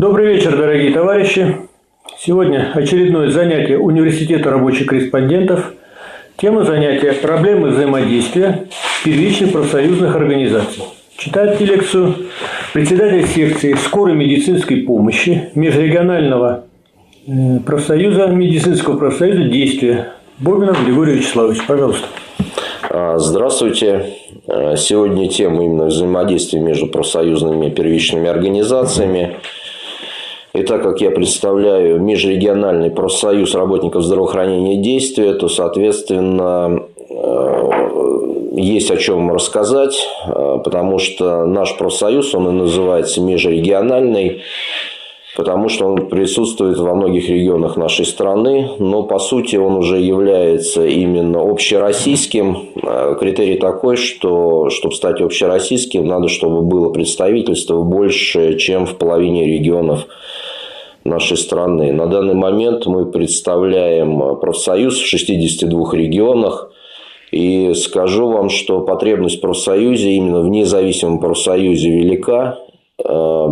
Добрый вечер, дорогие товарищи. Сегодня очередное занятие Университета рабочих корреспондентов. Тема занятия – проблемы взаимодействия первичных профсоюзных организаций. Читает лекцию председатель секции скорой медицинской помощи межрегионального э, профсоюза, медицинского профсоюза «Действия». Бобинов Григорий Вячеславович, пожалуйста. А, здравствуйте. А, сегодня тема именно взаимодействия между профсоюзными первичными организациями. И так как я представляю межрегиональный профсоюз работников здравоохранения действия, то, соответственно, э, есть о чем рассказать, э, потому что наш профсоюз, он и называется межрегиональный, потому что он присутствует во многих регионах нашей страны, но по сути он уже является именно общероссийским. Э, критерий такой, что чтобы стать общероссийским, надо, чтобы было представительство больше, чем в половине регионов нашей страны. На данный момент мы представляем профсоюз в 62 регионах. И скажу вам, что потребность в профсоюзе, именно в независимом профсоюзе велика. Э,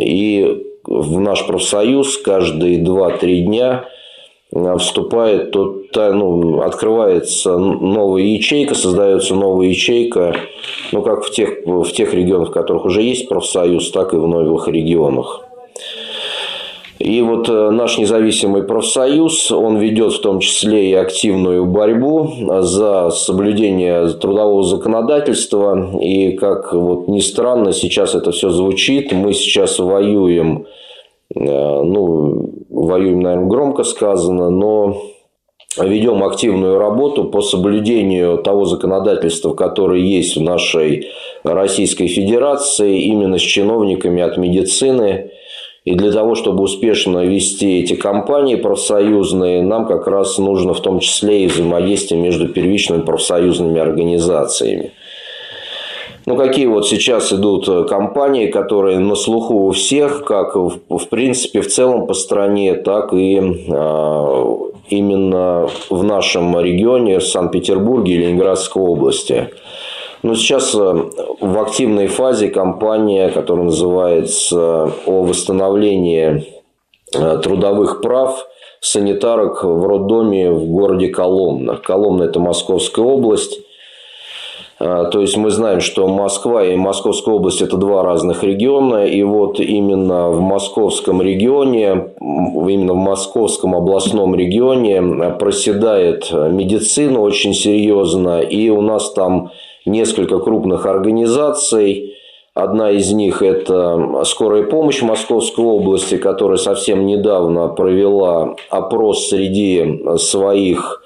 и в наш профсоюз каждые 2-3 дня вступает, то, ну, открывается новая ячейка, создается новая ячейка, ну, как в тех, в тех регионах, в которых уже есть профсоюз, так и в новых регионах. И вот э, наш независимый профсоюз, он ведет в том числе и активную борьбу за соблюдение трудового законодательства. И как вот ни странно, сейчас это все звучит. Мы сейчас воюем, э, ну, воюем, наверное, громко сказано, но ведем активную работу по соблюдению того законодательства, которое есть в нашей Российской Федерации, именно с чиновниками от медицины, и для того, чтобы успешно вести эти кампании профсоюзные, нам как раз нужно в том числе и взаимодействие между первичными профсоюзными организациями. Ну, какие вот сейчас идут кампании, которые на слуху у всех, как в, в принципе в целом по стране, так и э, именно в нашем регионе, Санкт-Петербурге и Ленинградской области. Но сейчас э, в активной фазе кампания, которая называется «О восстановлении э, трудовых прав санитарок в роддоме в городе Коломна». Коломна – это Московская область. Э, то есть мы знаем, что Москва и Московская область – это два разных региона. И вот именно в московском регионе, именно в московском областном регионе проседает медицина очень серьезно. И у нас там несколько крупных организаций. Одна из них – это скорая помощь Московской области, которая совсем недавно провела опрос среди своих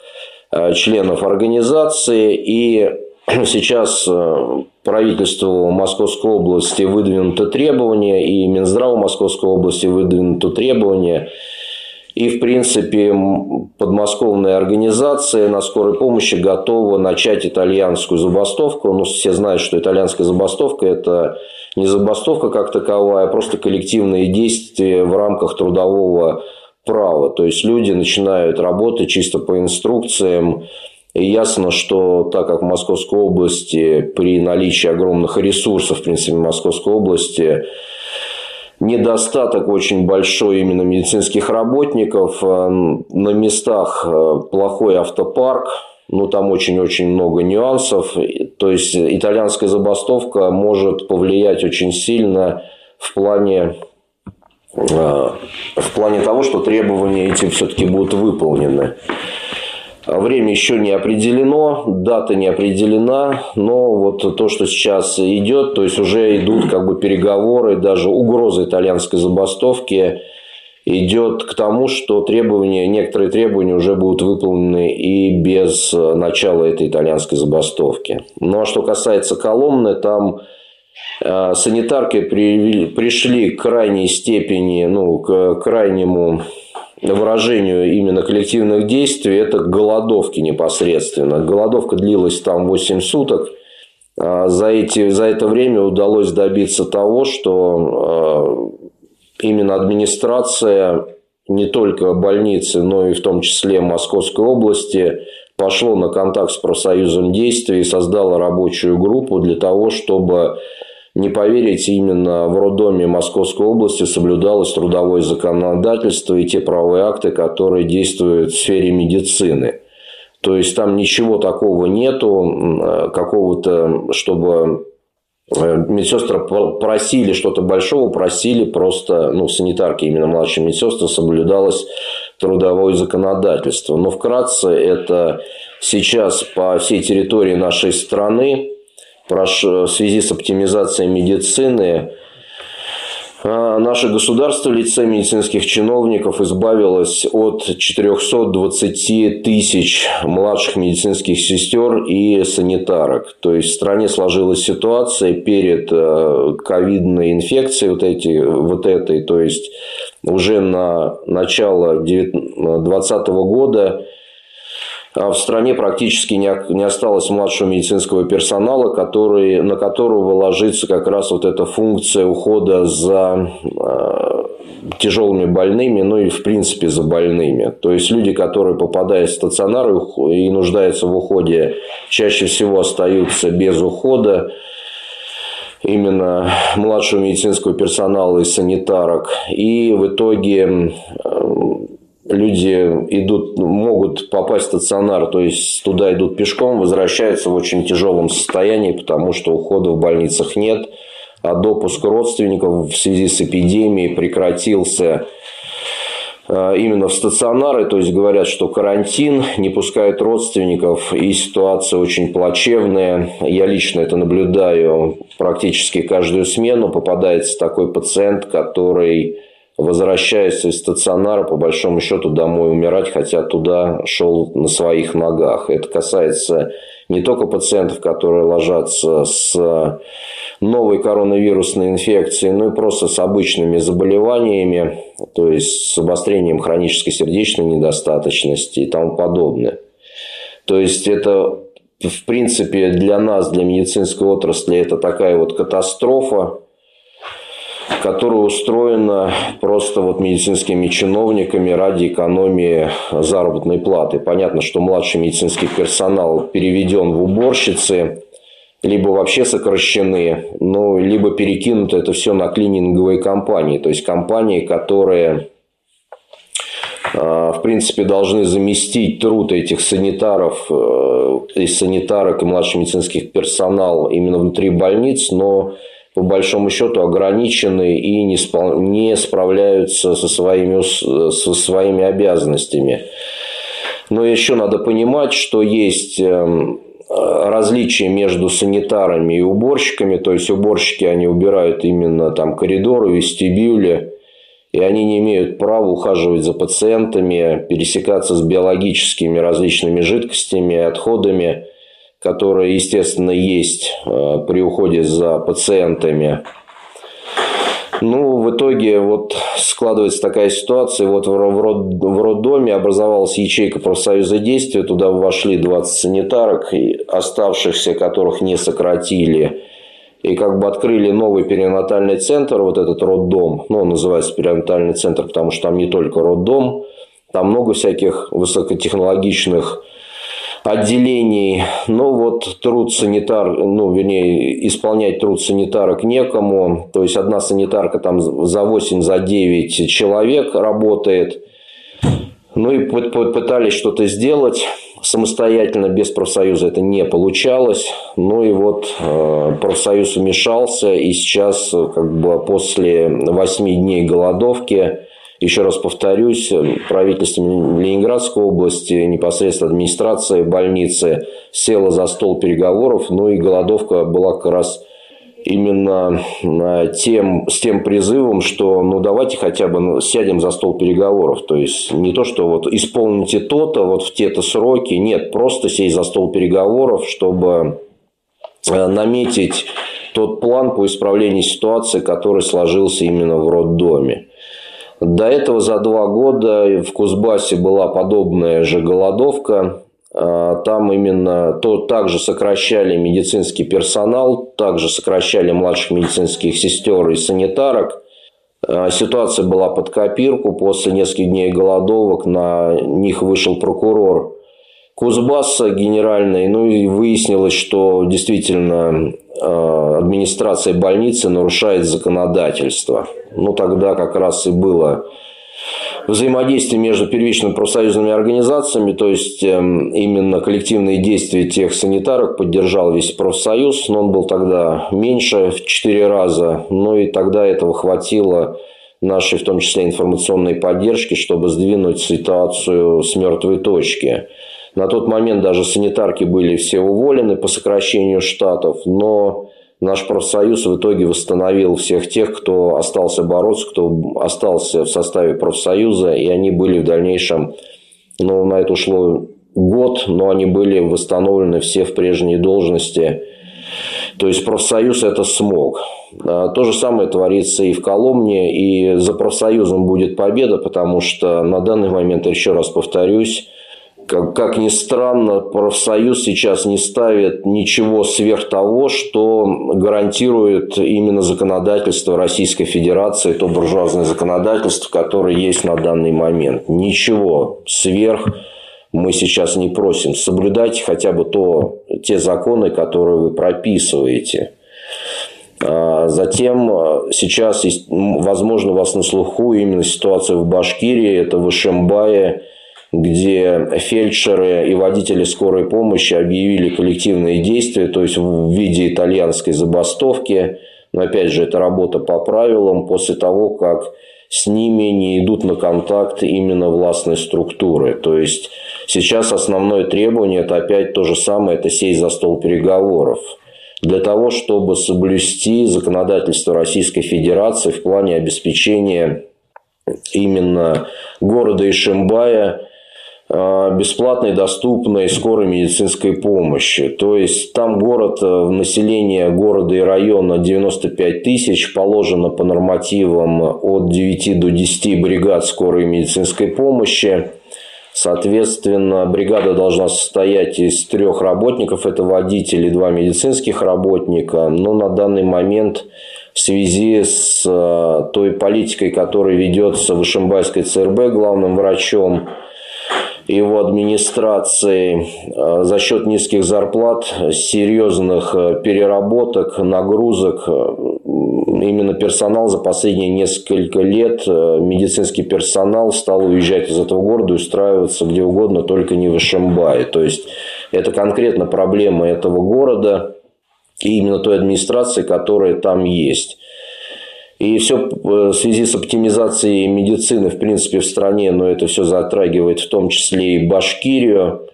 э, членов организации. И сейчас э, правительству Московской области выдвинуто требование, и Минздраву Московской области выдвинуто требование – и, в принципе, подмосковная организация на скорой помощи готова начать итальянскую забастовку. Ну, все знают, что итальянская забастовка – это не забастовка как таковая, а просто коллективные действия в рамках трудового права. То есть, люди начинают работать чисто по инструкциям. И ясно, что так как в Московской области при наличии огромных ресурсов, в принципе, в Московской области – недостаток очень большой именно медицинских работников. Э, на местах э, плохой автопарк, ну, там очень-очень много нюансов. То есть, итальянская забастовка может повлиять очень сильно в плане, э, в плане того, что требования эти все-таки будут выполнены. Время еще не определено, дата не определена, но вот то, что сейчас идет, то есть уже идут как бы переговоры, даже угроза итальянской забастовки идет к тому, что требования, некоторые требования уже будут выполнены и без начала этой итальянской забастовки. Ну а что касается Коломны, там э, санитарки при, пришли к крайней степени, ну, к крайнему выражению именно коллективных действий, это голодовки непосредственно. Голодовка длилась там 8 суток. А за, эти, за это время удалось добиться того, что а, именно администрация не только больницы, но и в том числе Московской области пошло на контакт с профсоюзом действий и создала рабочую группу для того, чтобы не поверите, именно в роддоме Московской области соблюдалось трудовое законодательство и те правовые акты, которые действуют в сфере медицины. То есть там ничего такого нету, какого-то, чтобы э, медсестры просили что-то большого, просили просто, ну, санитарки, именно младшие медсестры, соблюдалось трудовое законодательство. Но вкратце это сейчас по всей территории нашей страны в связи с оптимизацией медицины а, наше государство в лице медицинских чиновников избавилось от 420 тысяч младших медицинских сестер и санитарок. То есть в стране сложилась ситуация перед э, ковидной инфекцией вот, эти, вот этой, то есть уже на начало 2020 года в стране практически не осталось младшего медицинского персонала, который, на которого ложится как раз вот эта функция ухода за э, тяжелыми больными, ну и в принципе за больными. То есть люди, которые попадают в стационар и нуждаются в уходе, чаще всего остаются без ухода именно младшего медицинского персонала и санитарок. И в итоге люди идут, могут попасть в стационар, то есть туда идут пешком, возвращаются в очень тяжелом состоянии, потому что ухода в больницах нет, а допуск родственников в связи с эпидемией прекратился э, именно в стационары, то есть говорят, что карантин, не пускают родственников, и ситуация очень плачевная. Я лично это наблюдаю практически каждую смену. Попадается такой пациент, который возвращается из стационара, по большому счету, домой умирать, хотя туда шел на своих ногах. Это касается не только пациентов, которые ложатся с новой коронавирусной инфекцией, но и просто с обычными заболеваниями, то есть с обострением хронической сердечной недостаточности и тому подобное. То есть это в принципе для нас, для медицинской отрасли, это такая вот катастрофа, которая устроена просто вот медицинскими чиновниками ради экономии заработной платы. Понятно, что младший медицинский персонал переведен в уборщицы, либо вообще сокращены, ну, либо перекинуто это все на клининговые компании, то есть компании, которые а, в принципе, должны заместить труд этих санитаров э, и санитарок и младший медицинских персонал именно внутри больниц, но по большому счету ограничены и не, спол... не справляются со своими, со своими обязанностями. Но еще надо понимать, что есть эм, различия между санитарами и уборщиками. То есть уборщики они убирают именно там коридоры, вестибюли, и они не имеют права ухаживать за пациентами, пересекаться с биологическими различными жидкостями, отходами которая, естественно, есть э, при уходе за пациентами. Ну, в итоге вот складывается такая ситуация. Вот в, род, в роддоме образовалась ячейка профсоюза действия. Туда вошли 20 санитарок, оставшихся которых не сократили. И как бы открыли новый перинатальный центр, вот этот роддом. Ну, он называется перинатальный центр, потому что там не только роддом. Там много всяких высокотехнологичных отделений. Но вот труд санитар, ну, вернее, исполнять труд санитарок некому. То есть, одна санитарка там за 8, за 9 человек работает. Ну, и пытались что-то сделать самостоятельно, без профсоюза это не получалось. Ну, и вот э, профсоюз вмешался, и сейчас, как бы после 8 дней голодовки, еще раз повторюсь, правительство Ленинградской области, непосредственно администрация больницы села за стол переговоров, ну и голодовка была как раз именно тем, с тем призывом, что ну давайте хотя бы сядем за стол переговоров. То есть не то, что вот исполните то-то вот в те-то сроки. Нет, просто сесть за стол переговоров, чтобы э, наметить тот план по исправлению ситуации, который сложился именно в роддоме. До этого за два года в Кузбассе была подобная же голодовка. А, там именно то также сокращали медицинский персонал, также сокращали младших медицинских сестер и санитарок. А, ситуация была под копирку. После нескольких дней голодовок на них вышел прокурор Кузбасса генеральной, ну и выяснилось, что действительно администрация больницы нарушает законодательство. Ну, тогда как раз и было взаимодействие между первичными профсоюзными организациями, то есть эм, именно коллективные действия тех санитарок поддержал весь профсоюз, но он был тогда меньше в 4 раза, но и тогда этого хватило нашей, в том числе информационной поддержки, чтобы сдвинуть ситуацию с мертвой точки. На тот момент даже санитарки были все уволены по сокращению штатов, но наш профсоюз в итоге восстановил всех тех, кто остался бороться, кто остался в составе профсоюза, и они были в дальнейшем, ну, на это ушло год, но они были восстановлены все в прежние должности. То есть профсоюз это смог. А, то же самое творится и в Коломне, и за профсоюзом будет победа, потому что на данный момент, еще раз повторюсь, как, как ни странно, профсоюз сейчас не ставит ничего сверх того, что гарантирует именно законодательство Российской Федерации, то буржуазное законодательство, которое есть на данный момент. Ничего сверх мы сейчас не просим. Соблюдайте хотя бы то, те законы, которые вы прописываете. А затем сейчас, возможно, у вас на слуху именно ситуация в Башкирии, это в Ишимбае – где фельдшеры и водители скорой помощи объявили коллективные действия, то есть в виде итальянской забастовки. Но опять же, это работа по правилам после того, как с ними не идут на контакт именно властные структуры. То есть сейчас основное требование это опять то же самое, это сесть за стол переговоров. Для того, чтобы соблюсти законодательство Российской Федерации в плане обеспечения именно города Ишимбая бесплатной, доступной скорой медицинской помощи. То есть там город, э, население города и района 95 тысяч, положено по нормативам от 9 до 10 бригад скорой медицинской помощи. Соответственно, бригада должна состоять из трех работников. Это водитель и два медицинских работника. Но на данный момент в связи с э, той политикой, которая ведется в Ишимбайской ЦРБ главным врачом, его администрации э, за счет низких зарплат, серьезных э, переработок, нагрузок. Э, именно персонал за последние несколько лет, медицинский персонал стал уезжать из этого города и устраиваться где угодно, только не в Ишимбае. То есть, это конкретно проблема этого города и именно той администрации, которая там есть. И все э, в связи с оптимизацией медицины, в принципе, в стране, но это все затрагивает в том числе и Башкирию.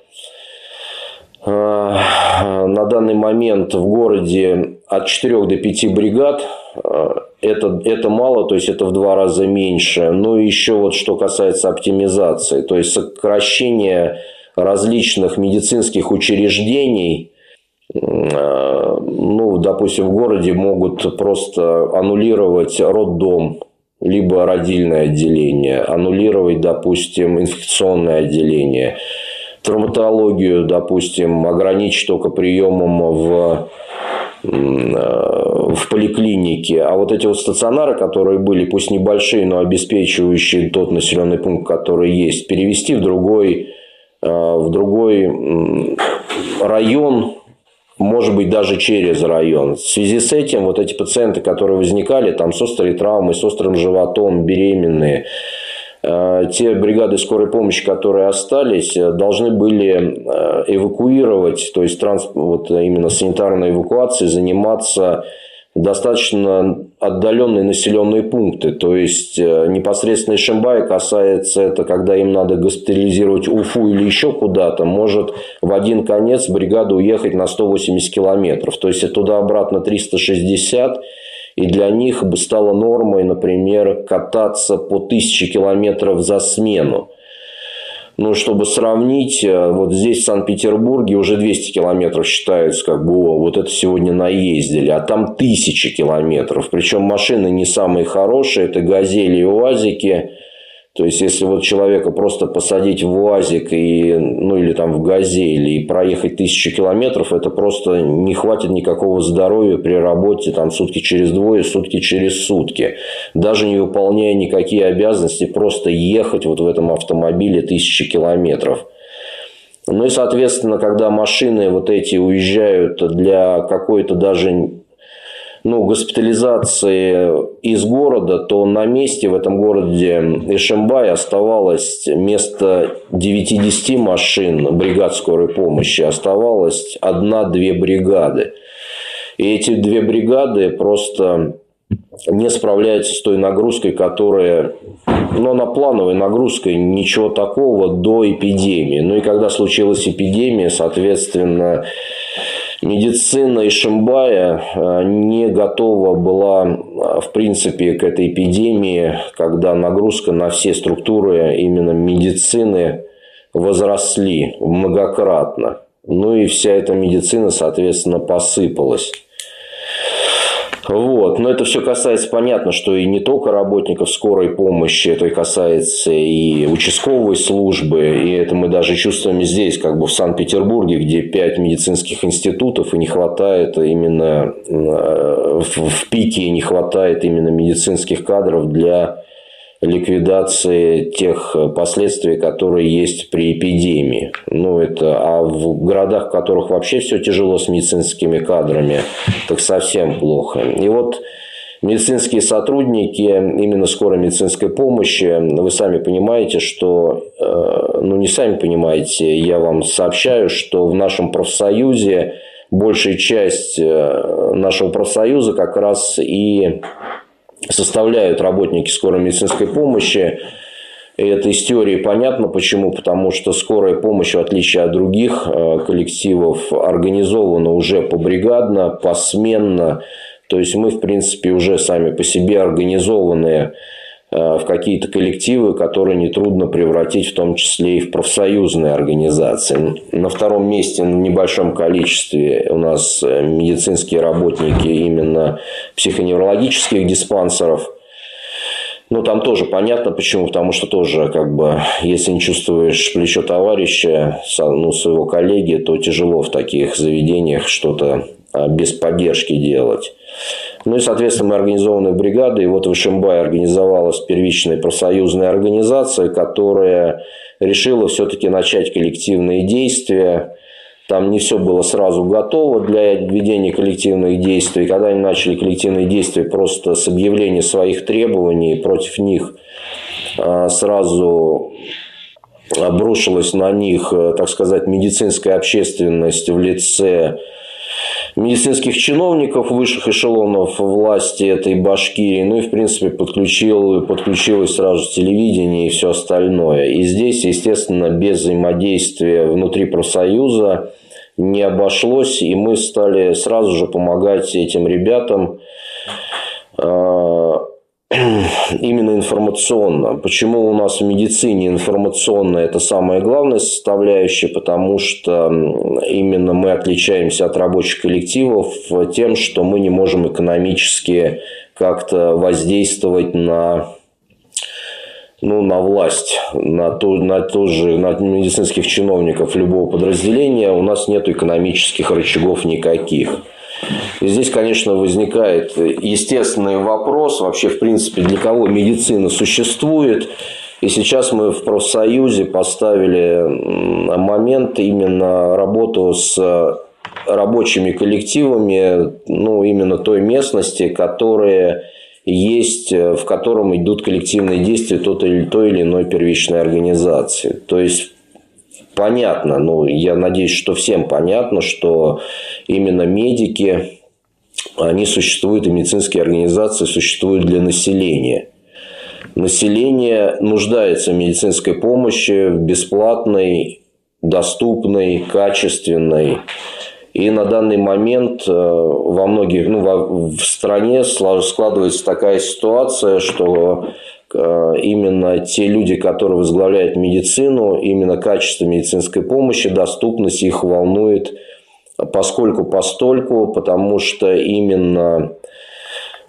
А, на данный момент в городе от 4 до 5 бригад. А, это, это мало, то есть это в два раза меньше. Но еще вот что касается оптимизации, то есть сокращение различных медицинских учреждений – ну, допустим, в городе могут просто аннулировать роддом, либо родильное отделение, аннулировать, допустим, инфекционное отделение, травматологию, допустим, ограничить только приемом в э, в поликлинике. А вот эти вот стационары, которые были, пусть небольшие, но обеспечивающие тот населенный пункт, который есть, перевести в другой, э, в другой район, может быть, даже через район. В связи с этим вот эти пациенты, которые возникали там с острой травмой, с острым животом, беременные, э, те бригады скорой помощи, которые остались, э, должны были э, эвакуировать, то есть транс, вот именно санитарной эвакуацией заниматься достаточно отдаленные населенные пункты. То есть, э, непосредственно Ишимбая касается это, когда им надо госпитализировать Уфу или еще куда-то, может в один конец бригада уехать на 180 километров. То есть, туда-обратно 360 и для них бы стало нормой, например, кататься по 1000 километров за смену. Ну, чтобы сравнить, э, вот здесь, в Санкт-Петербурге, уже 200 километров считается, как бы, о, вот это сегодня наездили, а там тысячи километров. Причем машины не самые хорошие, это «Газели» и «УАЗики». То есть, если вот человека просто посадить в УАЗик и, ну, или там в «Газель» и проехать тысячу километров, это просто не хватит никакого здоровья при работе там сутки через двое, сутки через сутки. Даже не выполняя никакие обязанности, просто ехать вот в этом автомобиле тысячи километров. Ну и, соответственно, когда машины вот эти уезжают для какой-то даже ну, госпитализации из города, то на месте в этом городе Ишимбай оставалось вместо 9-10 машин бригад скорой помощи, оставалось одна-две бригады. И эти две бригады просто не справляются с той нагрузкой, которая, ну, она плановой нагрузкой, ничего такого до эпидемии. Ну и когда случилась эпидемия, соответственно, медицина Ишимбая э, не готова была, э, в принципе, к этой эпидемии, когда нагрузка на все структуры именно медицины возросли многократно. Ну и вся эта медицина, соответственно, посыпалась. Вот. Но это все касается, понятно, что и не только работников скорой помощи, это и касается и участковой службы, и это мы даже чувствуем здесь, как бы в Санкт-Петербурге, где пять медицинских институтов, и не хватает именно э, в пике не хватает именно медицинских кадров для ликвидации тех последствий, которые есть при эпидемии. Ну, это, а в городах, в которых вообще все тяжело с медицинскими кадрами, так совсем плохо. И вот медицинские сотрудники именно скорой медицинской помощи, вы сами понимаете, что, э, ну не сами понимаете, я вам сообщаю, что в нашем профсоюзе большая часть э, нашего профсоюза как раз и составляют работники скорой медицинской помощи. И это из теории понятно. Почему? Потому что скорая помощь, в отличие от других э, коллективов, организована уже побригадно, посменно. То есть мы, в принципе, уже сами по себе организованные в какие-то коллективы, которые нетрудно превратить в том числе и в профсоюзные организации. На втором месте в небольшом количестве у нас э, медицинские работники именно психоневрологических диспансеров. Ну, там тоже понятно, почему. Потому что тоже, как бы, если не чувствуешь плечо товарища, ну, своего коллеги, то тяжело в таких заведениях что-то а, без поддержки делать. Ну и, соответственно, мы организованы бригады. И вот в Ишимбае организовалась первичная профсоюзная организация, которая решила все-таки начать коллективные действия. Там не все было сразу готово для ведения коллективных действий. Когда они начали коллективные действия просто с объявления своих требований, против них а, сразу обрушилась на них, э, так сказать, медицинская общественность в лице медицинских чиновников высших эшелонов власти этой Башкирии, ну и, в принципе, подключил, подключилось сразу телевидение и все остальное. И здесь, естественно, без взаимодействия внутри профсоюза не обошлось, и мы стали сразу же помогать этим ребятам а, именно информационно. Почему у нас в медицине информационно это самая главная составляющая? Потому что именно мы отличаемся от рабочих коллективов тем, что мы не можем экономически как-то воздействовать на ну, на власть, на, то, на, то же, на медицинских чиновников любого подразделения у нас нет экономических рычагов никаких. И здесь, конечно, возникает естественный вопрос, вообще, в принципе, для кого медицина существует. И сейчас мы в профсоюзе поставили момент именно работу с рабочими коллективами, ну, именно той местности, которые есть, в котором идут коллективные действия той или, той или иной первичной организации. То есть, понятно, ну, я надеюсь, что всем понятно, что именно медики, они существуют, и медицинские организации существуют для населения. Население нуждается в медицинской помощи, в бесплатной, доступной, качественной. И на данный момент э, во многих, ну, в стране складывается такая ситуация, что э, именно те люди, которые возглавляют медицину, именно качество медицинской помощи, доступность их волнует поскольку постольку, потому что именно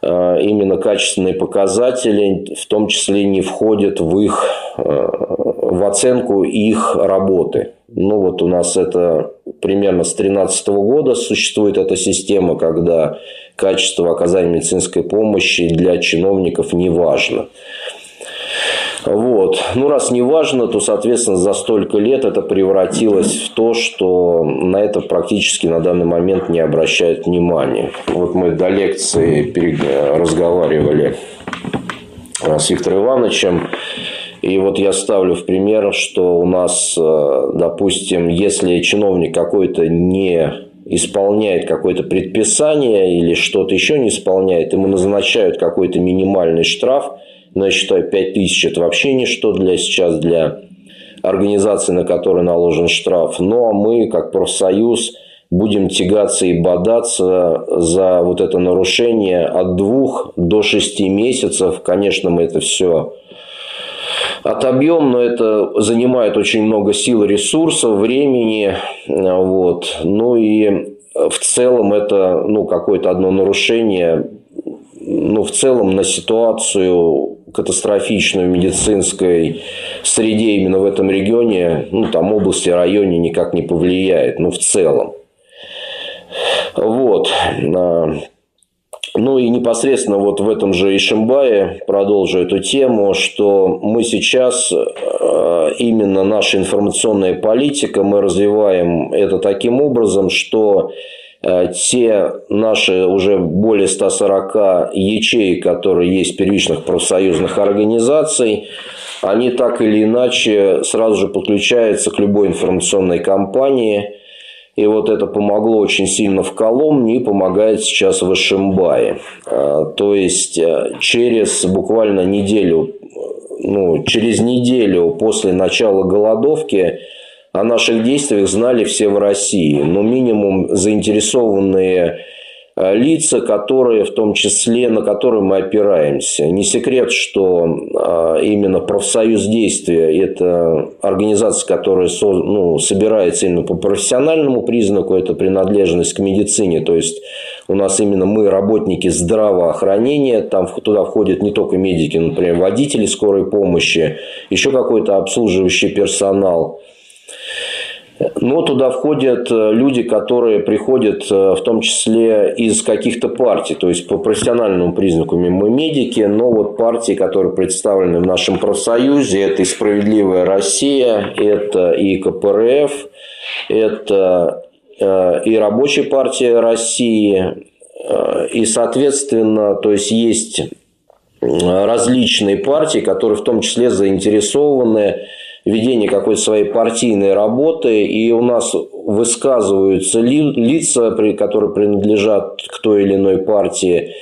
э, именно качественные показатели в том числе не входят в их э, в оценку их работы. Ну вот у нас это примерно с 2013 года существует эта система, когда качество оказания медицинской помощи для чиновников не важно. Вот. Ну, раз не важно, то, соответственно, за столько лет это превратилось в то, что на это практически на данный момент не обращают внимания. Вот мы до лекции разговаривали э, с Виктором Ивановичем. И вот я ставлю в пример, что у нас, э, допустим, если чиновник какой-то не исполняет какое-то предписание или что-то еще не исполняет, ему назначают какой-то минимальный штраф – но я считаю, 5 тысяч – это вообще ничто для сейчас для организации, на которой наложен штраф. Ну, а мы, как профсоюз, будем тягаться и бодаться за вот это нарушение от двух до шести месяцев. Конечно, мы это все отобьем, но это занимает очень много сил, ресурсов, времени. Вот. Ну и в целом это ну, какое-то одно нарушение ну, в целом на ситуацию катастрофичную в медицинской среде именно в этом регионе, ну, там области, районе никак не повлияет, ну, в целом. Вот. А, ну и непосредственно вот в этом же Ишимбае продолжу эту тему, что мы сейчас, а, именно наша информационная политика, мы развиваем это таким образом, что те наши уже более 140 ячеек, которые есть первичных профсоюзных организаций, они так или иначе сразу же подключаются к любой информационной кампании. И вот это помогло очень сильно в Коломне и помогает сейчас в Ишимбае. Э, то есть, э, через буквально неделю, ну, через неделю после начала голодовки – о наших действиях знали все в России, но минимум заинтересованные э, лица, которые в том числе, на которые мы опираемся. Не секрет, что а, именно профсоюз действия – это организация, которая ну, собирается именно по профессиональному признаку, это принадлежность к медицине, то есть у нас именно мы работники здравоохранения, там туда входят не только медики, например, водители скорой помощи, еще какой-то обслуживающий персонал – но туда входят э, люди, которые приходят э, в том числе из каких-то партий, то есть по профессиональному признаку мы медики, но вот партии, которые представлены в нашем профсоюзе, это и «Справедливая Россия», это и КПРФ, это э, и Рабочая партия России, и, соответственно, то есть есть различные партии, которые в том числе заинтересованы ведение какой-то своей партийной работы, и у нас высказываются ли, лица, которые принадлежат к той или иной партии,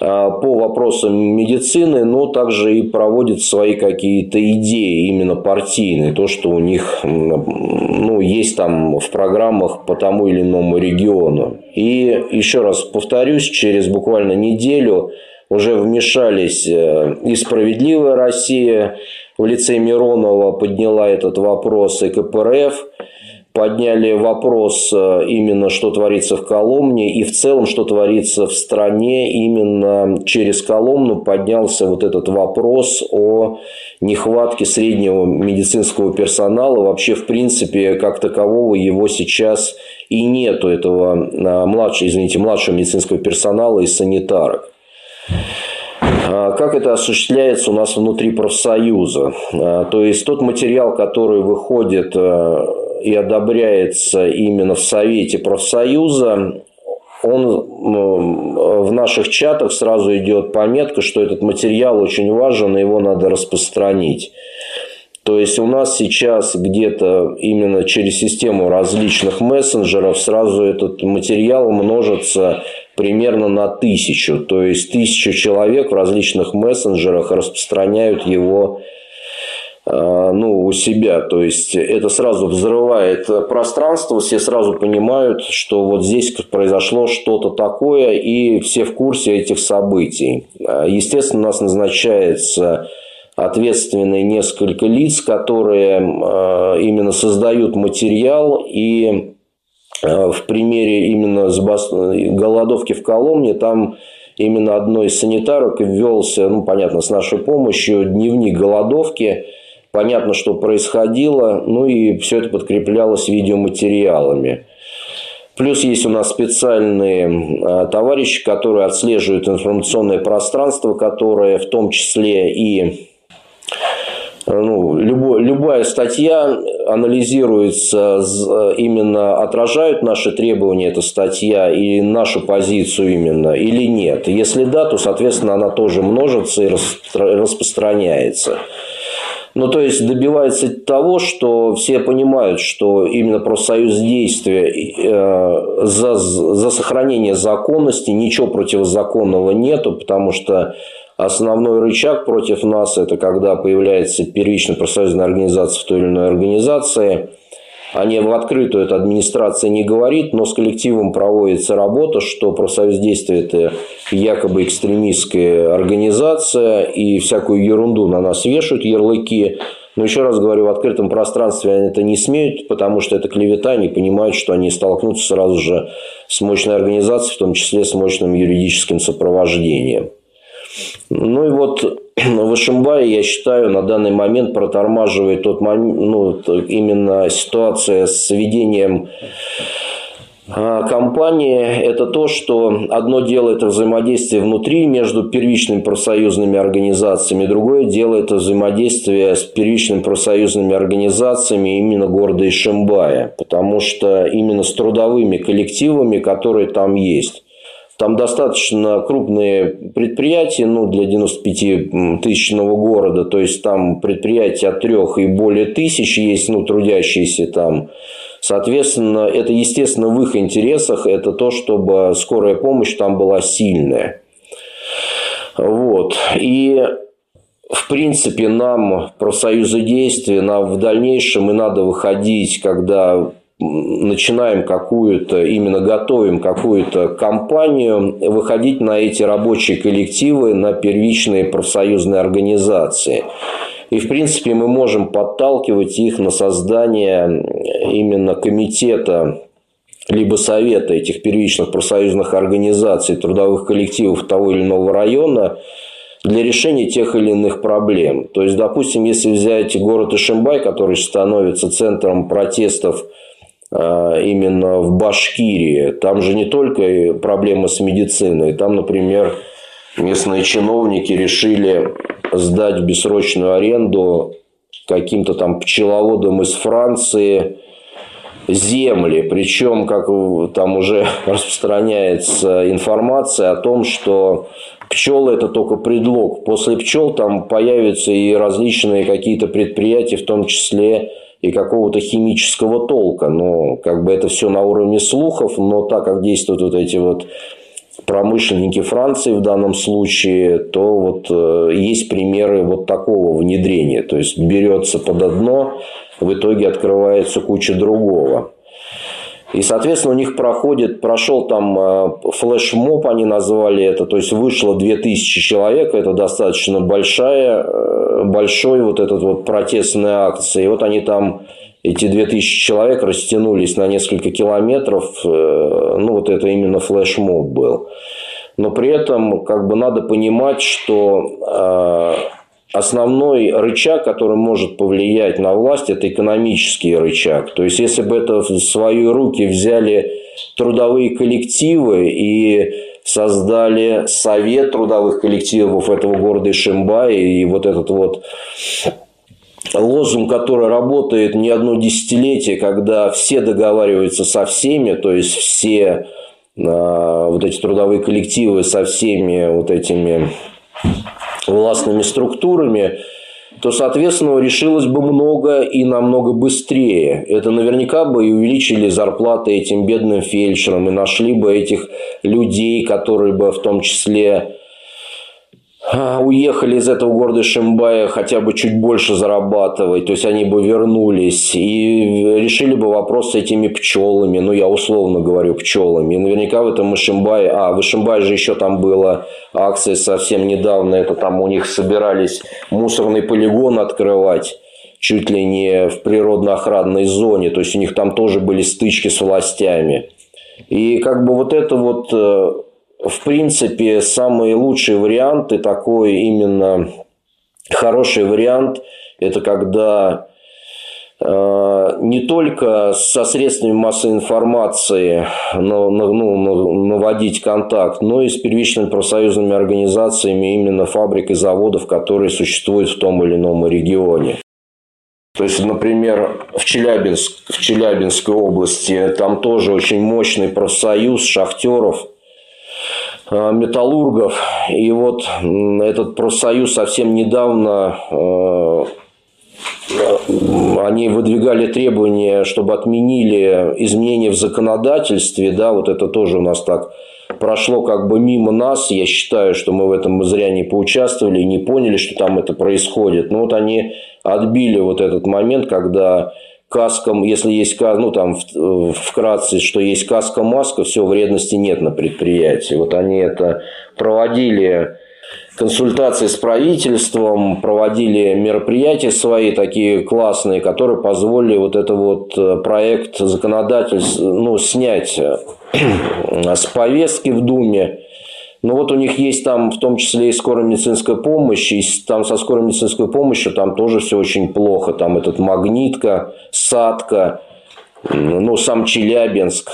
а, по вопросам медицины, но также и проводят свои какие-то идеи именно партийные, то, что у них ну, есть там в программах по тому или иному региону. И еще раз повторюсь, через буквально неделю уже вмешались э, и «Справедливая Россия», в лице Миронова подняла этот вопрос и КПРФ, подняли вопрос э, именно, что творится в Коломне, и в целом, что творится в стране, именно через Коломну поднялся вот этот вопрос о нехватке среднего медицинского персонала. Вообще, в принципе, как такового его сейчас и нету, этого э, младшего, извините, младшего медицинского персонала и санитарок. А как это осуществляется у нас внутри профсоюза? А, то есть тот материал, который выходит э, и одобряется именно в Совете профсоюза, он в наших чатах сразу идет пометка, что этот материал очень важен, и его надо распространить. То есть у нас сейчас где-то именно через систему различных мессенджеров сразу этот материал множится примерно на тысячу. То есть тысячу человек в различных мессенджерах распространяют его а, ну, у себя. То есть это сразу взрывает пространство, все сразу понимают, что вот здесь произошло что-то такое, и все в курсе этих событий. А, естественно, у нас назначается ответственные несколько лиц, которые а, именно создают материал и Э, в примере именно с бас... голодовки в Коломне, там именно одной из санитарок ввелся, ну, понятно, с нашей помощью, дневник голодовки. Понятно, что происходило, ну и все это подкреплялось видеоматериалами. Плюс есть у нас специальные э, товарищи, которые отслеживают информационное пространство, которое в том числе и ну, любой, любая статья анализируется, именно отражают наши требования эта статья и нашу позицию именно или нет. Если да, то, соответственно, она тоже множится и распространяется. Ну, то есть добивается того, что все понимают, что именно профсоюз действия э, за, за сохранение законности ничего противозаконного нету, потому что Основной рычаг против нас – это когда появляется первичная профсоюзная организация в той или иной организации. Они в открытую эта администрация не говорит, но с коллективом проводится работа, что профсоюз действия – это якобы экстремистская организация, и всякую ерунду на нас вешают, ярлыки. Но еще раз говорю, в открытом пространстве они это не смеют, потому что это клевета, они понимают, что они столкнутся сразу же с мощной организацией, в том числе с мощным юридическим сопровождением. Ну и вот в Ишимбае, я считаю, на данный момент протормаживает тот момент, ну, именно ситуация с ведением а, компании – это то, что одно дело – это взаимодействие внутри между первичными профсоюзными организациями, другое дело – это взаимодействие с первичными профсоюзными организациями именно города Ишимбая, потому что именно с трудовыми коллективами, которые там есть. Там достаточно крупные предприятия ну, для 95-тысячного города. То есть, там предприятия от трех и более тысяч есть, ну, трудящиеся там. Соответственно, это, естественно, в их интересах. Это то, чтобы скорая помощь там была сильная. Вот. И в принципе, нам профсоюзы действия, нам в дальнейшем и надо выходить, когда начинаем какую-то, именно готовим какую-то компанию, выходить на эти рабочие коллективы, на первичные профсоюзные организации. И, в принципе, мы можем подталкивать их на создание именно комитета либо совета этих первичных профсоюзных организаций, трудовых коллективов того или иного района для решения тех или иных проблем. То есть, допустим, если взять город Ишимбай, который становится центром протестов именно в Башкирии. Там же не только проблемы с медициной. Там, например, местные чиновники решили сдать в бессрочную аренду каким-то там пчеловодам из Франции земли. Причем, как там уже распространяется информация о том, что пчелы это только предлог. После пчел там появятся и различные какие-то предприятия, в том числе и какого-то химического толка. Но как бы это все на уровне слухов, но так как действуют вот эти вот промышленники Франции в данном случае, то вот э, есть примеры вот такого внедрения. То есть берется под одно, в итоге открывается куча другого. И, соответственно, у них проходит, прошел там э, флешмоб, они назвали это, то есть вышло 2000 человек, это достаточно большая, э, большой вот этот вот протестная акция. И вот они там, эти 2000 человек растянулись на несколько километров, э, ну вот это именно флешмоб был. Но при этом как бы надо понимать, что основной рычаг, который может повлиять на власть, это экономический рычаг. То есть, если бы это в свои руки взяли трудовые коллективы и создали совет трудовых коллективов этого города Ишимбай, и вот этот вот лозунг, который работает не одно десятилетие, когда все договариваются со всеми, то есть все а, вот эти трудовые коллективы со всеми вот этими властными структурами, то, соответственно, решилось бы много и намного быстрее. Это наверняка бы и увеличили зарплаты этим бедным фельдшерам, и нашли бы этих людей, которые бы в том числе уехали из этого города Шимбая хотя бы чуть больше зарабатывать, то есть они бы вернулись и решили бы вопрос с этими пчелами, ну я условно говорю пчелами. И наверняка в этом Ишимбае, а в Ишимбае же еще там была акция совсем недавно, это там у них собирались мусорный полигон открывать чуть ли не в природно-охранной зоне, то есть у них там тоже были стычки с властями. И как бы вот это вот э, в принципе, самые лучшие варианты, такой именно хороший вариант, это когда не только со средствами массовой информации ну, наводить контакт, но и с первичными профсоюзными организациями именно фабрик и заводов, которые существуют в том или ином регионе. То есть, например, в, Челябинск, в Челябинской области там тоже очень мощный профсоюз шахтеров, э, металлургов. И вот этот профсоюз совсем недавно э, они выдвигали требования, чтобы отменили изменения в законодательстве, да, вот это тоже у нас так прошло как бы мимо нас. Я считаю, что мы в этом зря не поучаствовали не поняли, что там это происходит. Но вот они отбили вот этот момент, когда каском, если есть, ну там вкратце, что есть каска-маска, все, вредности нет на предприятии. Вот они это проводили консультации с правительством, проводили мероприятия свои такие классные, которые позволили вот это вот э, проект законодательства ну, снять э, с повестки в Думе. Но вот у них есть там в том числе и скорая медицинская помощь, и там со скорой медицинской помощью там тоже все очень плохо. Там этот Магнитка, Садка, ну, сам Челябинск.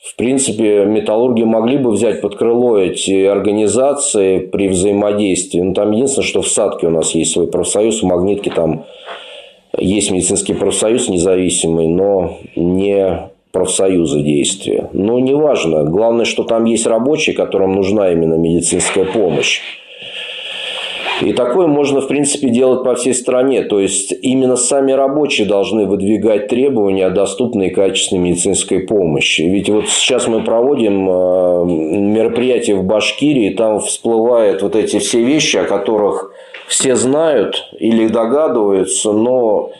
В принципе, металлурги могли бы взять под крыло эти организации при взаимодействии. Но там единственное, что в Садке у нас есть свой профсоюз, в Магнитке там есть медицинский профсоюз независимый, но не профсоюза действия. Но неважно. Главное, что там есть рабочие, которым нужна именно медицинская помощь. И такое можно, в принципе, делать по всей стране. То есть, именно сами рабочие должны выдвигать требования о доступной и качественной медицинской помощи. Ведь вот сейчас мы проводим э, мероприятие в Башкирии, там всплывают вот эти все вещи, о которых все знают или догадываются, но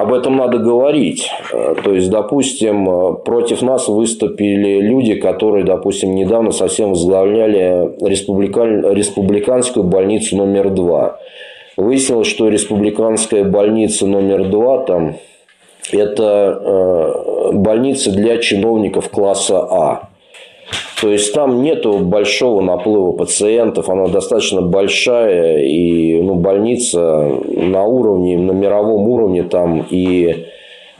об этом надо говорить. Э, то есть, допустим, э, против нас выступили люди, которые, допустим, недавно совсем возглавляли республикан... республиканскую больницу номер два. Выяснилось, что республиканская больница номер два там это э, больница для чиновников класса А. То есть там нету большого наплыва пациентов, она достаточно большая, и ну, больница на уровне, на мировом уровне там и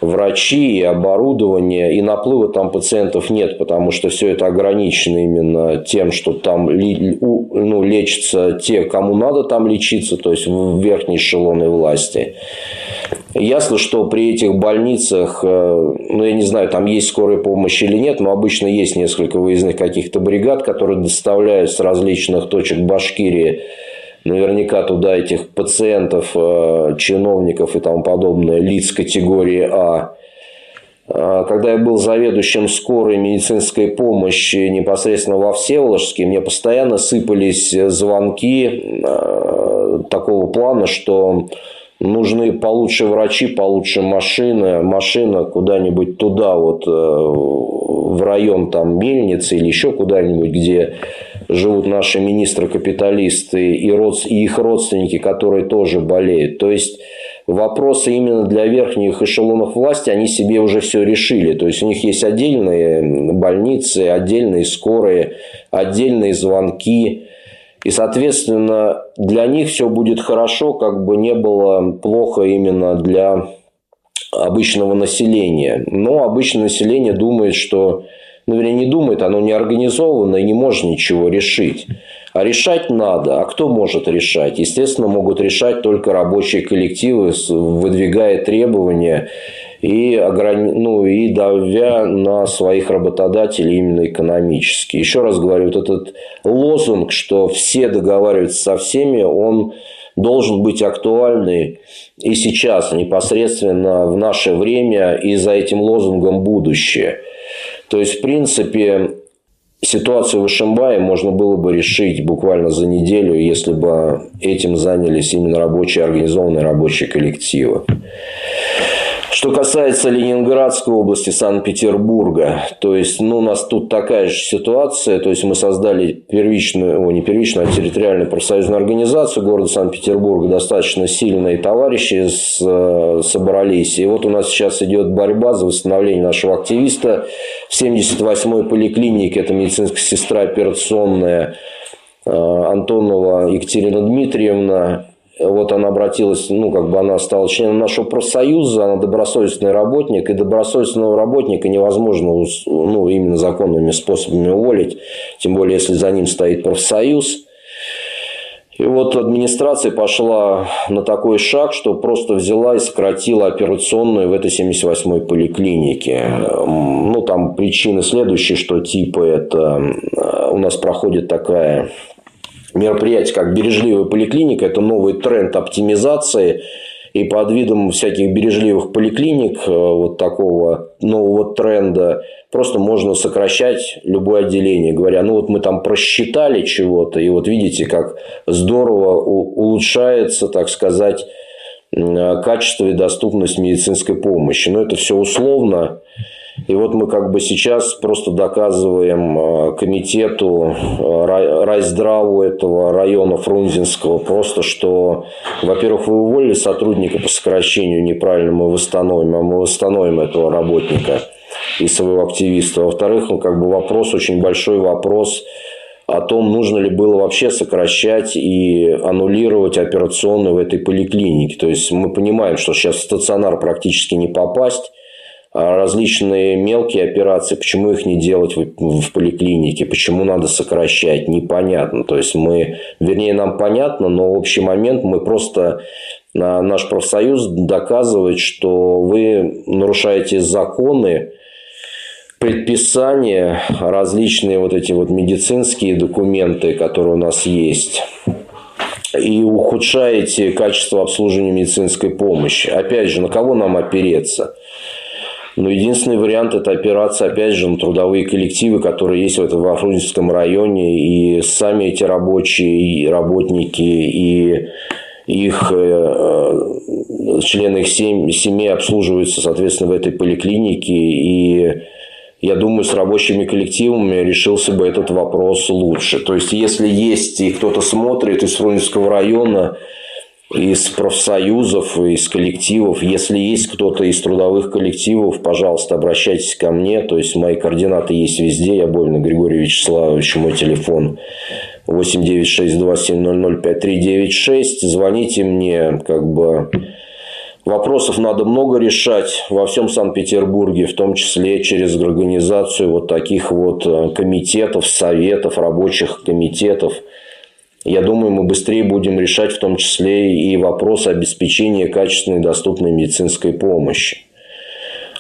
врачи, и оборудование, и наплыва там пациентов нет, потому что все это ограничено именно тем, что там ну, лечатся те, кому надо там лечиться, то есть в верхней эшелоны власти. Ясно, что при этих больницах, э, ну, я не знаю, там есть скорая помощь или нет, но обычно есть несколько выездных каких-то бригад, которые доставляют с различных точек Башкирии наверняка туда этих пациентов, э, чиновников и тому подобное, лиц категории А. а. Когда я был заведующим скорой медицинской помощи непосредственно во Всеволожске, мне постоянно сыпались звонки э, такого плана, что нужны получше врачи, получше машины, машина куда-нибудь туда, вот э, в район там мельницы или еще куда-нибудь, где живут наши министры-капиталисты и, род... и их родственники, которые тоже болеют. То есть вопросы именно для верхних эшелонов власти, они себе уже все решили. То есть у них есть отдельные больницы, отдельные скорые, отдельные звонки. И, соответственно, для них все будет хорошо, как бы не было плохо именно для обычного населения. Но обычное население думает, что, ну, вернее, не думает, оно не организовано и не может ничего решить. А решать надо. А кто может решать? Естественно, могут решать только рабочие коллективы, выдвигая требования и, ограни... ну, и давя на своих работодателей именно экономически. Еще раз говорю, вот этот лозунг, что все договариваются со всеми, он должен быть актуальный и сейчас, непосредственно в наше время, и за этим лозунгом будущее. То есть, в принципе, ситуацию в Ишимбае можно было бы решить буквально за неделю, если бы этим занялись именно рабочие, организованные рабочие коллективы. Что касается Ленинградской области, Санкт-Петербурга, то есть ну, у нас тут такая же ситуация, то есть мы создали первичную, о, не первичную, а территориальную профсоюзную организацию города Санкт-Петербурга, достаточно сильные товарищи с, э, собрались, и вот у нас сейчас идет борьба за восстановление нашего активиста в 78-й поликлинике, это медицинская сестра операционная э, Антонова Екатерина Дмитриевна, вот она обратилась, ну, как бы она стала членом нашего профсоюза, она добросовестный работник, и добросовестного работника невозможно, ну, именно законными способами уволить, тем более, если за ним стоит профсоюз. И вот администрация пошла на такой шаг, что просто взяла и сократила операционную в этой 78-й поликлинике. Ну, там причины следующие, что типа это у нас проходит такая мероприятие, как бережливая поликлиника. Это новый тренд оптимизации. И под видом всяких бережливых поликлиник, э, вот такого нового тренда, просто можно сокращать любое отделение, говоря, ну вот мы там просчитали чего-то, и вот видите, как здорово улучшается, так сказать, качество и доступность медицинской помощи. Но это все условно. И вот мы как бы сейчас просто доказываем э, комитету э, райздраву этого района Фрунзенского просто, что, во-первых, вы уволили сотрудника по сокращению неправильно, мы восстановим, а мы восстановим этого работника и своего активиста. Во-вторых, ну, как бы вопрос, очень большой вопрос о том, нужно ли было вообще сокращать и аннулировать операционную в этой поликлинике. То есть мы понимаем, что сейчас в стационар практически не попасть, различные мелкие операции, почему их не делать в, в поликлинике, почему надо сокращать, непонятно. То есть мы, вернее, нам понятно, но общий момент мы просто наш профсоюз доказывает, что вы нарушаете законы, предписания, различные вот эти вот медицинские документы, которые у нас есть, и ухудшаете качество обслуживания медицинской помощи. Опять же, на кого нам опереться? Но единственный вариант – это опираться, опять же, на трудовые коллективы, которые есть в этом Вафрунзенском районе. И сами эти рабочие, и работники, и их э, э, члены их семей обслуживаются, соответственно, в этой поликлинике. И я думаю, с рабочими коллективами решился бы этот вопрос лучше. То есть, если есть и кто-то смотрит из Фрунзенского района, из профсоюзов, из коллективов. Если есть кто-то из трудовых коллективов, пожалуйста, обращайтесь ко мне. То есть, мои координаты есть везде. Я Бойна Григорий Вячеславович, мой телефон 8962-700-5396. Звоните мне, как бы... Вопросов надо много решать во всем Санкт-Петербурге, в том числе через организацию вот таких вот э, комитетов, советов, рабочих комитетов – я думаю, мы быстрее будем решать в том числе и вопрос обеспечения качественной доступной медицинской помощи.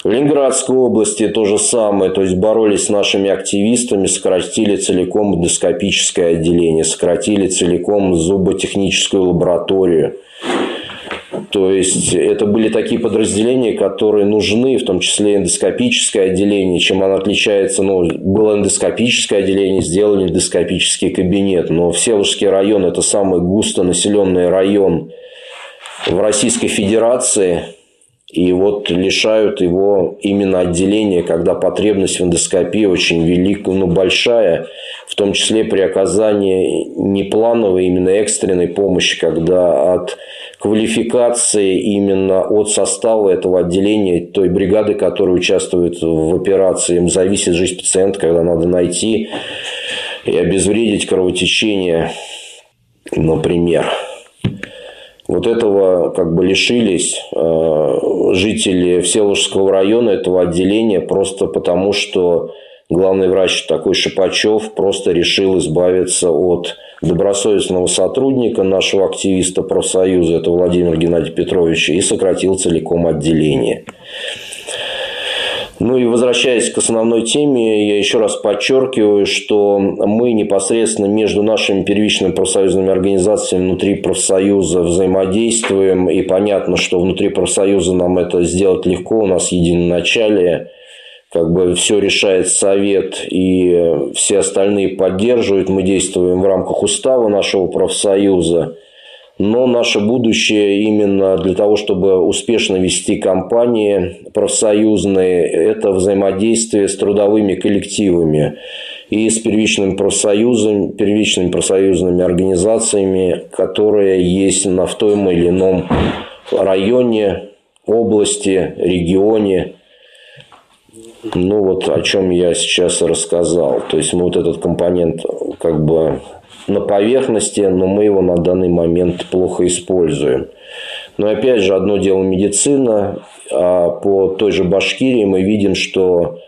В Ленинградской области то же самое, то есть боролись с нашими активистами, сократили целиком эндоскопическое отделение, сократили целиком зуботехническую лабораторию. То есть это были такие подразделения, которые нужны, в том числе эндоскопическое отделение. Чем оно отличается? Ну, было эндоскопическое отделение, сделали эндоскопический кабинет. Но Всеволожский район – это самый густонаселенный район в Российской Федерации. И вот лишают его именно отделения, когда потребность в эндоскопии очень великая, ну, большая, в том числе при оказании не плановой, именно экстренной помощи, когда от квалификации именно от состава этого отделения, той бригады, которая участвует в операции. Им зависит жизнь пациента, когда надо найти и обезвредить кровотечение, например. Вот этого как бы лишились э, жители Всеволожского района, этого отделения, просто потому что главный врач такой Шипачев просто решил избавиться от добросовестного сотрудника, нашего активиста профсоюза, это Владимир Геннадий Петрович, и сократил целиком отделение. Ну и возвращаясь к основной теме, я еще раз подчеркиваю, что мы непосредственно между нашими первичными профсоюзными организациями внутри профсоюза взаимодействуем. И понятно, что внутри профсоюза нам это сделать легко, у нас единоначалие – как бы все решает совет и все остальные поддерживают. Мы действуем в рамках устава нашего профсоюза. Но наше будущее именно для того, чтобы успешно вести кампании профсоюзные, это взаимодействие с трудовыми коллективами и с первичными профсоюзами, первичными профсоюзными организациями, которые есть на в том или ином районе, области, регионе. Ну, вот о чем я сейчас рассказал. То есть, мы вот этот компонент как бы на поверхности, но мы его на данный момент плохо используем. Но опять же, одно дело медицина, а по той же Башкирии мы видим, что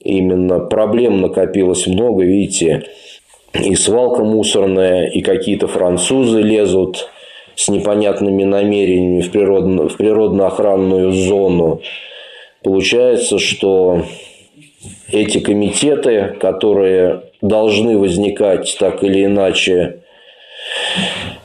именно проблем накопилось много, видите, и свалка мусорная, и какие-то французы лезут с непонятными намерениями в, природно, в природно-охранную зону. Получается, что эти комитеты, которые должны возникать так или иначе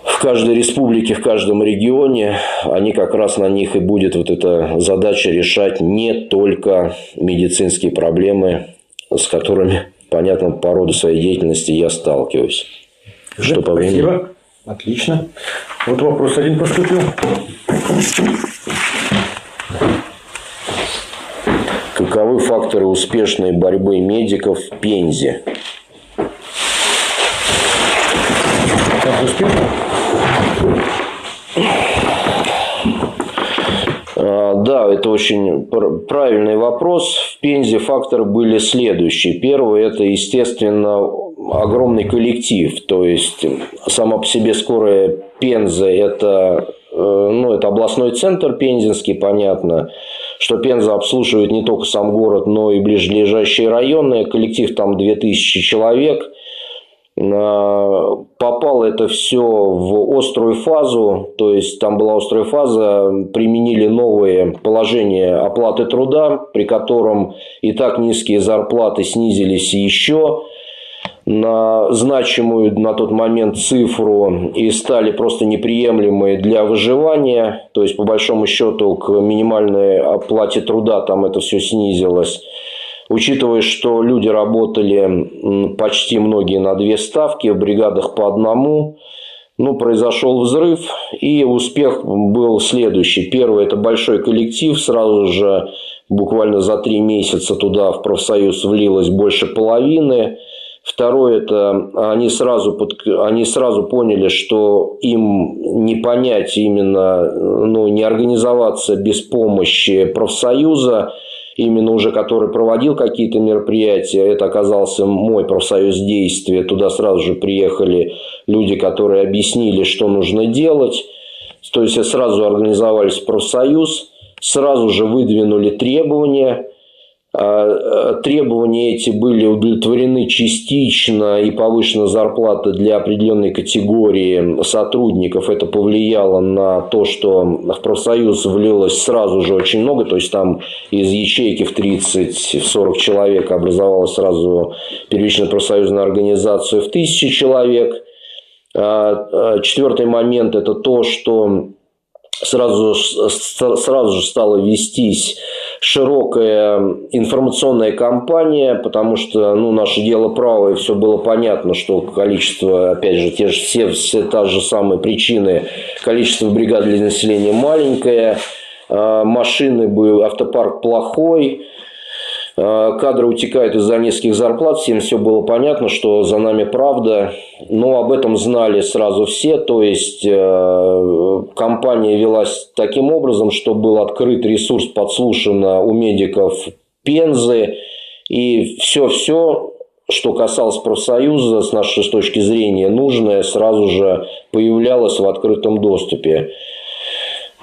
в каждой республике, в каждом регионе, они как раз на них и будет вот эта задача решать не только медицинские проблемы, с которыми, понятно, по роду своей деятельности я сталкиваюсь. Что по времени? Спасибо. Отлично. Вот вопрос один поступил. Каковы факторы успешной борьбы медиков в Пензе? Как успешно? А, да, это очень правильный вопрос. В Пензе факторы были следующие. Первый – это, естественно, огромный коллектив. То есть, сама по себе скорая Пенза – это, э, ну, это областной центр пензенский, понятно, что Пенза обслуживает не только сам город, но и ближайшие районы. Коллектив там 2000 человек – попало это все в острую фазу, то есть там была острая фаза, применили новые положения оплаты труда, при котором и так низкие зарплаты снизились еще на значимую на тот момент цифру и стали просто неприемлемые для выживания. То есть, по большому счету, к минимальной оплате труда там это все снизилось. Учитывая, что люди работали почти многие на две ставки, в бригадах по одному, ну, произошел взрыв, и успех был следующий. Первый – это большой коллектив, сразу же буквально за три месяца туда в профсоюз влилось больше половины. Второе – это они сразу, под, они сразу поняли, что им не понять именно, ну, не организоваться без помощи профсоюза, именно уже который проводил какие-то мероприятия. Это оказался мой профсоюз действия. Туда сразу же приехали люди, которые объяснили, что нужно делать. То есть сразу организовались профсоюз, сразу же выдвинули требования – требования эти были удовлетворены частично и повышена зарплата для определенной категории сотрудников. Это повлияло на то, что в профсоюз влилось сразу же очень много. То есть там из ячейки в 30-40 человек образовалась сразу первичная профсоюзная организация в 1000 человек. А, а, четвертый момент – это то, что сразу, сразу же стала вестись широкая информационная кампания, потому что ну, наше дело правое, все было понятно, что количество, опять же, те же, все, все та же самые причины, количество бригад для населения маленькое, а, машины был, автопарк плохой, кадры утекают из-за низких зарплат, всем все было понятно, что за нами правда, но об этом знали сразу все, то есть э, компания велась таким образом, что был открыт ресурс, подслушано у медиков Пензы, и все-все, что касалось профсоюза, с нашей точки зрения, нужное, сразу же появлялось в открытом доступе.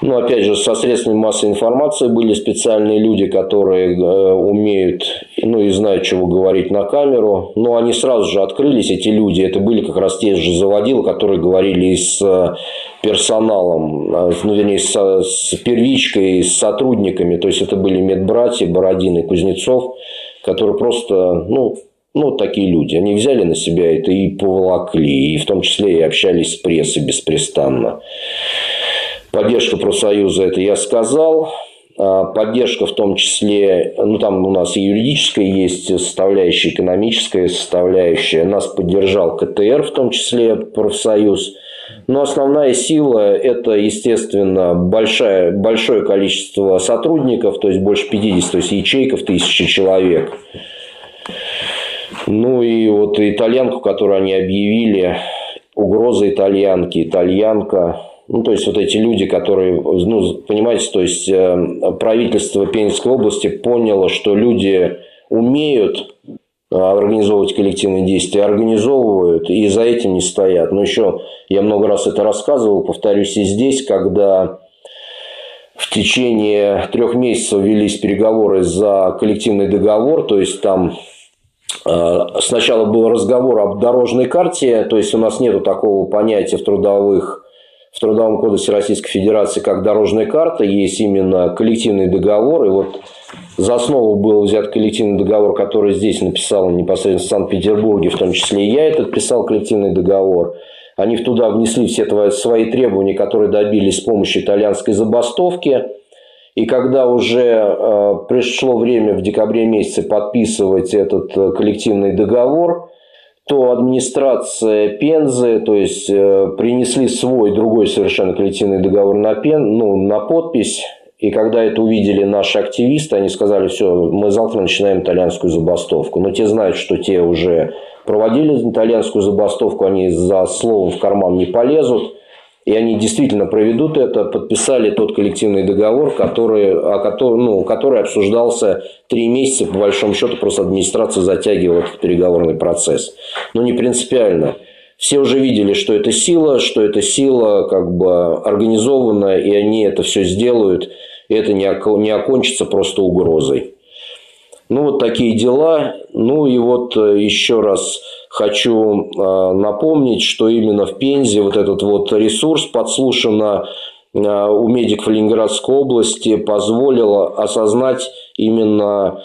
Ну, опять же, со средствами массовой информации были специальные люди, которые э, умеют, ну, и знают, чего говорить на камеру. Но они сразу же открылись, эти люди. Это были как раз те же заводилы, которые говорили с э, персоналом, э, ну, вернее, с, с первичкой, с сотрудниками. То есть, это были медбратья Бородин и Кузнецов, которые просто, ну, ну, такие люди. Они взяли на себя это и поволокли. И в том числе и общались с прессой беспрестанно. Поддержка профсоюза, это я сказал. А поддержка в том числе, ну там у нас и юридическая есть составляющая, экономическая составляющая. Нас поддержал КТР в том числе, профсоюз. Но основная сила – это, естественно, большое, большое количество сотрудников, то есть больше 50, то есть ячейков, тысячи человек. Ну и вот итальянку, которую они объявили, угроза итальянки, итальянка, ну, то есть, вот эти люди, которые, ну, понимаете, то есть, э, правительство Пензенской области поняло, что люди умеют организовывать коллективные действия, организовывают и за этим не стоят. Но еще я много раз это рассказывал, повторюсь и здесь, когда в течение трех месяцев велись переговоры за коллективный договор, то есть там э, сначала был разговор об дорожной карте, то есть у нас нет такого понятия в трудовых Трудовом кодексе Российской Федерации как дорожная карта, есть именно коллективный договор, и вот за основу был взят коллективный договор, который здесь написал непосредственно в Санкт-Петербурге, в том числе и я этот писал коллективный договор. Они туда внесли все свои требования, которые добились с помощью итальянской забастовки. И когда уже э, пришло время в декабре месяце подписывать этот э, коллективный договор, то администрация Пензы, то есть э, принесли свой другой совершенно коллективный договор на, пен, ну, на подпись, и когда это увидели наши активисты, они сказали, все, мы завтра начинаем итальянскую забастовку. Но те знают, что те уже проводили итальянскую забастовку, они за словом в карман не полезут. И они действительно проведут это, подписали тот коллективный договор, который, о котором, ну, который обсуждался три месяца, по большому счету, просто администрация затягивала этот переговорный процесс. Но не принципиально. Все уже видели, что это сила, что это сила как бы организованная, и они это все сделают и это не, не окончится просто угрозой. Ну, вот такие дела. Ну, и вот э, еще раз хочу э, напомнить, что именно в Пензе вот этот вот ресурс подслушано э, у медиков Ленинградской области позволило осознать именно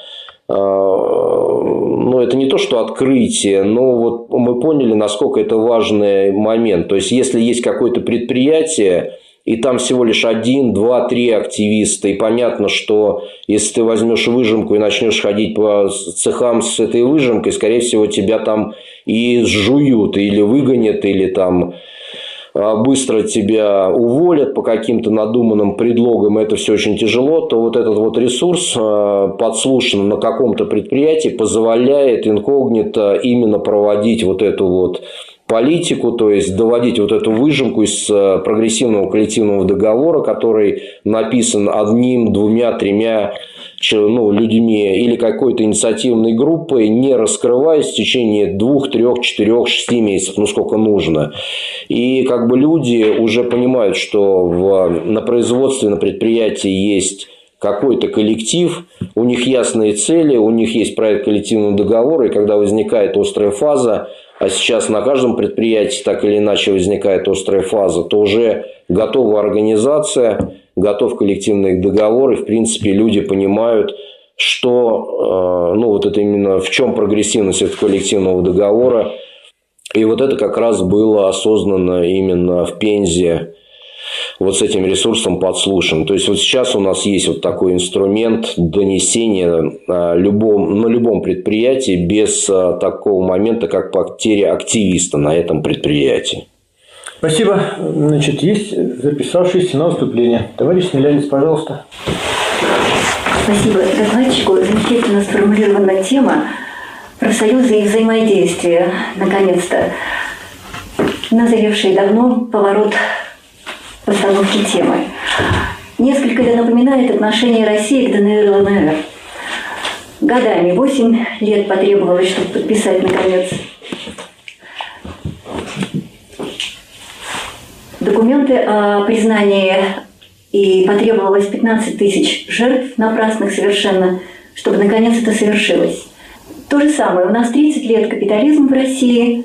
ну, это не то, что открытие, но вот мы поняли, насколько это важный момент. То есть, если есть какое-то предприятие, и там всего лишь один, два, три активиста, и понятно, что если ты возьмешь выжимку и начнешь ходить по цехам с этой выжимкой, скорее всего, тебя там и сжуют, или выгонят, или там а, быстро тебя уволят по каким-то надуманным предлогам, это все очень тяжело, то вот этот вот ресурс а, подслушан на каком-то предприятии позволяет инкогнито именно проводить вот эту вот политику, то есть доводить вот эту выжимку из э, прогрессивного коллективного договора, который написан одним, двумя, тремя ну, людьми или какой-то инициативной группой, не раскрываясь в течение двух, трех, четырех, шести месяцев, ну сколько нужно. И как бы люди уже понимают, что в, на производстве, на предприятии есть какой-то коллектив, у них ясные цели, у них есть проект коллективного договора, и когда возникает острая фаза, а сейчас на каждом предприятии так или иначе возникает острая фаза, то уже готова организация, готов коллективный договор, и в принципе люди понимают, что, э, ну вот это именно в чем прогрессивность этого коллективного договора. И вот это как раз было осознанно именно в Пензе вот с этим ресурсом подслушан. То есть вот сейчас у нас есть вот такой инструмент донесения а, любом, на любом предприятии без а, такого момента, как потеря активиста на этом предприятии. Спасибо. Значит, есть записавшиеся на выступление. Товарищ Смелянец, пожалуйста. Спасибо докладчику. Замечательно сформулирована тема профсоюза и взаимодействия, наконец-то. Назревший давно поворот постановки темы. Несколько это напоминает отношение России к ДНР и ЛНР. Годами, 8 лет потребовалось, чтобы подписать, наконец, документы о признании, и потребовалось 15 тысяч жертв напрасных совершенно, чтобы наконец это совершилось. То же самое. У нас 30 лет капитализм в России.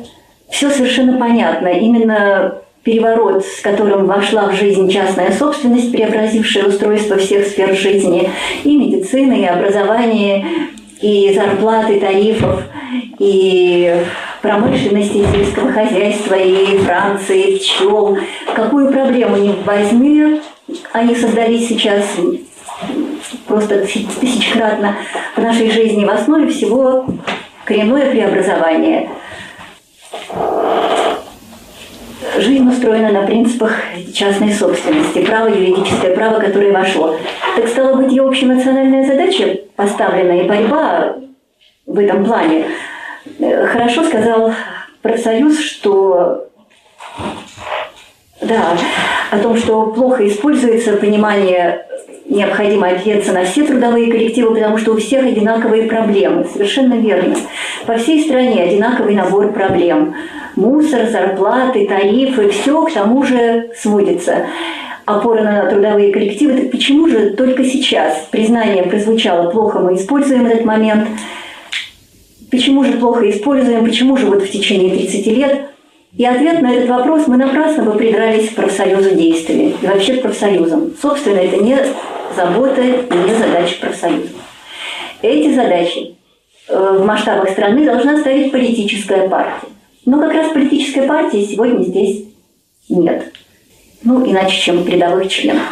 Все совершенно понятно. Именно переворот, с которым вошла в жизнь частная собственность, преобразившая устройство всех сфер жизни, и медицины, и образования, и зарплаты, тарифов, и промышленности, и сельского хозяйства, и Франции, и пчел. Какую проблему не возьми, они создались сейчас просто тысячкратно в нашей жизни. В основе всего коренное преобразование – Жизнь устроена на принципах частной собственности, право юридическое, право, которое вошло. Так стало быть, и общенациональная задача поставлена, и борьба в этом плане. Хорошо сказал профсоюз, что да, о том, что плохо используется понимание необходимо опереться на все трудовые коллективы, потому что у всех одинаковые проблемы. Совершенно верно. По всей стране одинаковый набор проблем. Мусор, зарплаты, тарифы, все к тому же сводится опора на трудовые коллективы. Так почему же только сейчас признание прозвучало плохо, мы используем этот момент? Почему же плохо используем? Почему же вот в течение 30 лет и ответ на этот вопрос мы напрасно бы придрались к профсоюзу действия и вообще к профсоюзам. Собственно, это не забота и не задача профсоюза. Эти задачи э, в масштабах страны должна ставить политическая партия. Но как раз политической партии сегодня здесь нет. Ну, иначе, чем передовых членов.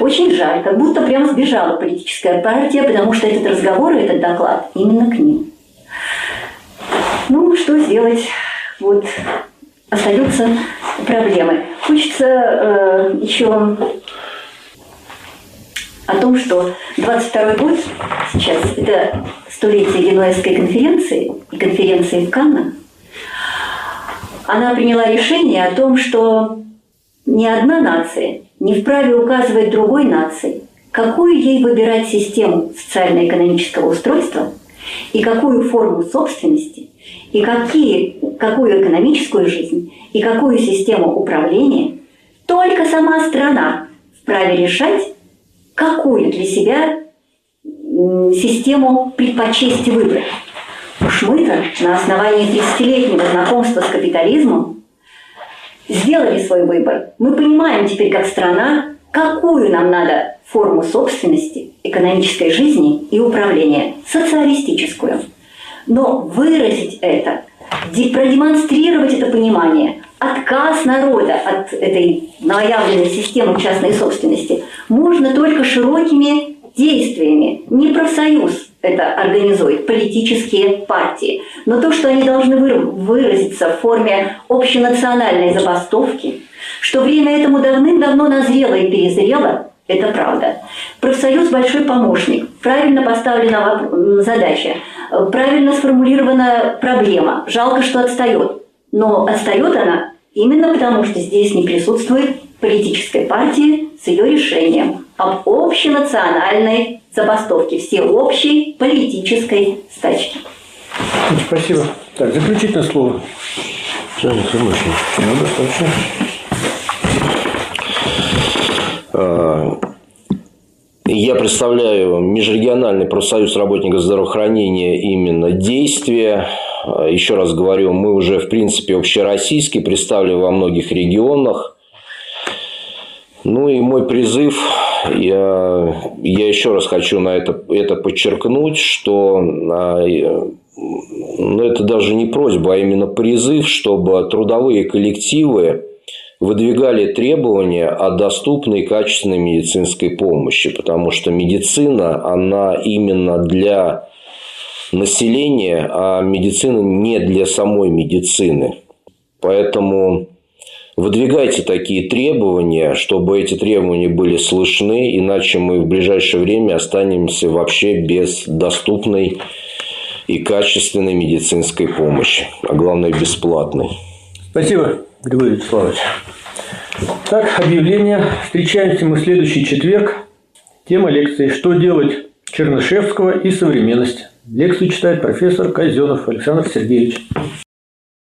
Очень жаль, как будто прям сбежала политическая партия, потому что этот разговор и этот доклад именно к ним. Ну, что сделать? Вот остаются проблемы. Хочется э, еще о том, что 22 год сейчас – это столетие Генуэзской конференции и конференции в Каннах. Она приняла решение о том, что ни одна нация не вправе указывать другой нации, какую ей выбирать систему социально-экономического устройства и какую форму собственности, и какие, какую экономическую жизнь, и какую систему управления, только сама страна вправе решать, какую для себя систему предпочесть выбрать. Мы-то на основании 30-летнего знакомства с капитализмом сделали свой выбор. Мы понимаем теперь, как страна, какую нам надо форму собственности, экономической жизни и управления, социалистическую. Но выразить это, продемонстрировать это понимание, отказ народа от этой новоявленной системы частной собственности можно только широкими действиями. Не профсоюз это организует, политические партии. Но то, что они должны выразиться в форме общенациональной забастовки, что время этому давным-давно назрело и перезрело, это правда. Профсоюз – большой помощник. Правильно поставлена задача, правильно сформулирована проблема. Жалко, что отстает. Но отстает она именно потому, что здесь не присутствует политической партии с ее решением об общенациональной забастовке, всеобщей политической стачке. Спасибо. Так, заключительное слово. Жанна Хамышин. Ну, достаточно. А, я представляю Межрегиональный профсоюз работников здравоохранения именно действия. А, еще раз говорю, мы уже, в принципе, общероссийский, представлены во многих регионах. Ну и мой призыв, я, я еще раз хочу на это, это подчеркнуть, что а, ну, это даже не просьба, а именно призыв, чтобы трудовые коллективы выдвигали требования о доступной качественной медицинской помощи, потому что медицина, она именно для населения, а медицина не для самой медицины. Поэтому выдвигайте такие требования, чтобы эти требования были слышны, иначе мы в ближайшее время останемся вообще без доступной и качественной медицинской помощи, а главное бесплатной. Спасибо, Григорий Вячеславович. Так, объявление. Встречаемся мы в следующий четверг. Тема лекции «Что делать Чернышевского и современность». Лекцию читает профессор Казенов Александр Сергеевич.